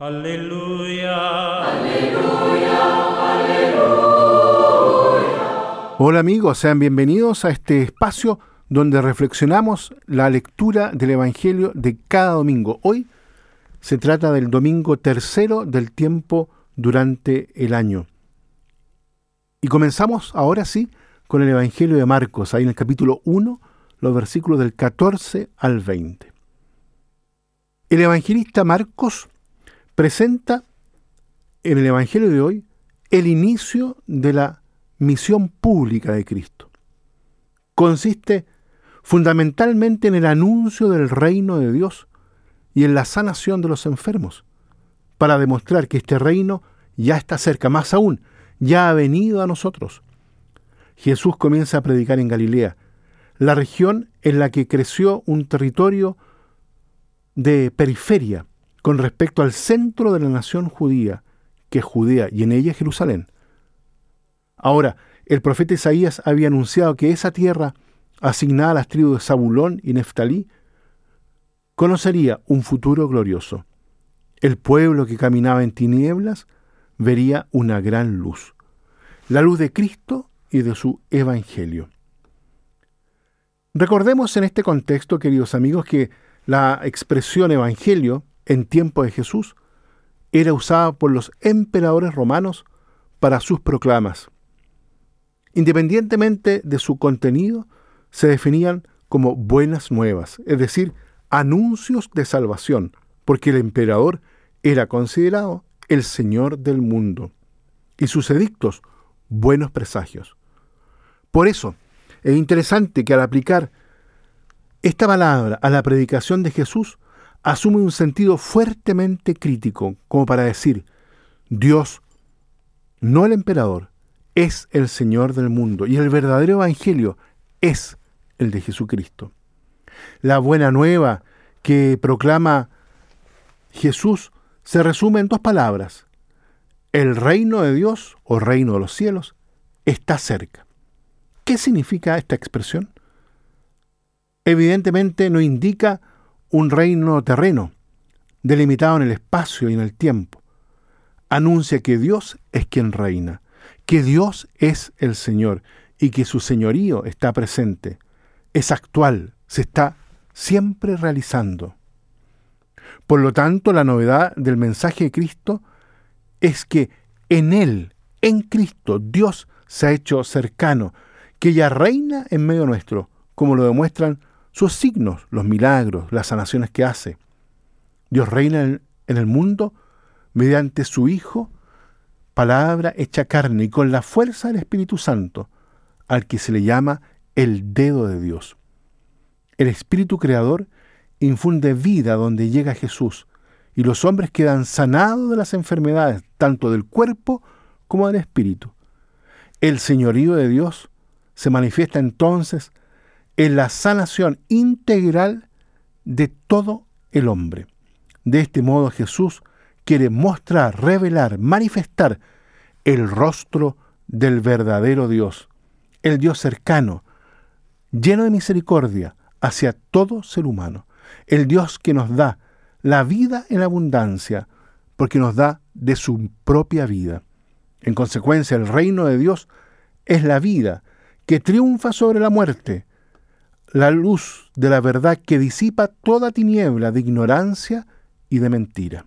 Aleluya. Aleluya. Aleluya. Hola amigos, sean bienvenidos a este espacio donde reflexionamos la lectura del Evangelio de cada domingo. Hoy se trata del domingo tercero del tiempo durante el año. Y comenzamos ahora sí con el Evangelio de Marcos, ahí en el capítulo 1, los versículos del 14 al 20. El evangelista Marcos presenta en el Evangelio de hoy el inicio de la misión pública de Cristo. Consiste fundamentalmente en el anuncio del reino de Dios y en la sanación de los enfermos, para demostrar que este reino ya está cerca, más aún, ya ha venido a nosotros. Jesús comienza a predicar en Galilea, la región en la que creció un territorio de periferia con respecto al centro de la nación judía, que es Judea y en ella Jerusalén. Ahora, el profeta Isaías había anunciado que esa tierra, asignada a las tribus de Zabulón y Neftalí, conocería un futuro glorioso. El pueblo que caminaba en tinieblas vería una gran luz, la luz de Cristo y de su Evangelio. Recordemos en este contexto, queridos amigos, que la expresión Evangelio en tiempo de Jesús era usada por los emperadores romanos para sus proclamas. Independientemente de su contenido, se definían como buenas nuevas, es decir, anuncios de salvación, porque el emperador era considerado el Señor del mundo y sus edictos buenos presagios. Por eso, es interesante que al aplicar esta palabra a la predicación de Jesús asume un sentido fuertemente crítico, como para decir, Dios, no el emperador, es el Señor del mundo y el verdadero Evangelio es el de Jesucristo. La buena nueva que proclama Jesús se resume en dos palabras. El reino de Dios o reino de los cielos está cerca. ¿Qué significa esta expresión? Evidentemente no indica un reino terreno, delimitado en el espacio y en el tiempo. Anuncia que Dios es quien reina, que Dios es el Señor y que su señorío está presente, es actual, se está siempre realizando. Por lo tanto, la novedad del mensaje de Cristo es que en Él, en Cristo, Dios se ha hecho cercano, que ya reina en medio nuestro, como lo demuestran sus signos, los milagros, las sanaciones que hace. Dios reina en el mundo mediante su Hijo, palabra hecha carne y con la fuerza del Espíritu Santo, al que se le llama el dedo de Dios. El Espíritu Creador infunde vida donde llega Jesús y los hombres quedan sanados de las enfermedades, tanto del cuerpo como del espíritu. El señorío de Dios se manifiesta entonces en la sanación integral de todo el hombre. De este modo Jesús quiere mostrar, revelar, manifestar el rostro del verdadero Dios, el Dios cercano, lleno de misericordia hacia todo ser humano, el Dios que nos da la vida en abundancia, porque nos da de su propia vida. En consecuencia, el reino de Dios es la vida que triunfa sobre la muerte, la luz de la verdad que disipa toda tiniebla de ignorancia y de mentira.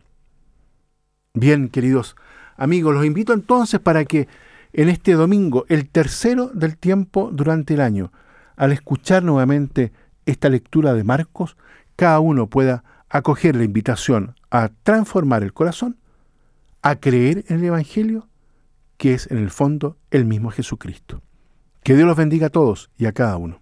Bien, queridos amigos, los invito entonces para que en este domingo, el tercero del tiempo durante el año, al escuchar nuevamente esta lectura de Marcos, cada uno pueda acoger la invitación a transformar el corazón, a creer en el Evangelio, que es en el fondo el mismo Jesucristo. Que Dios los bendiga a todos y a cada uno.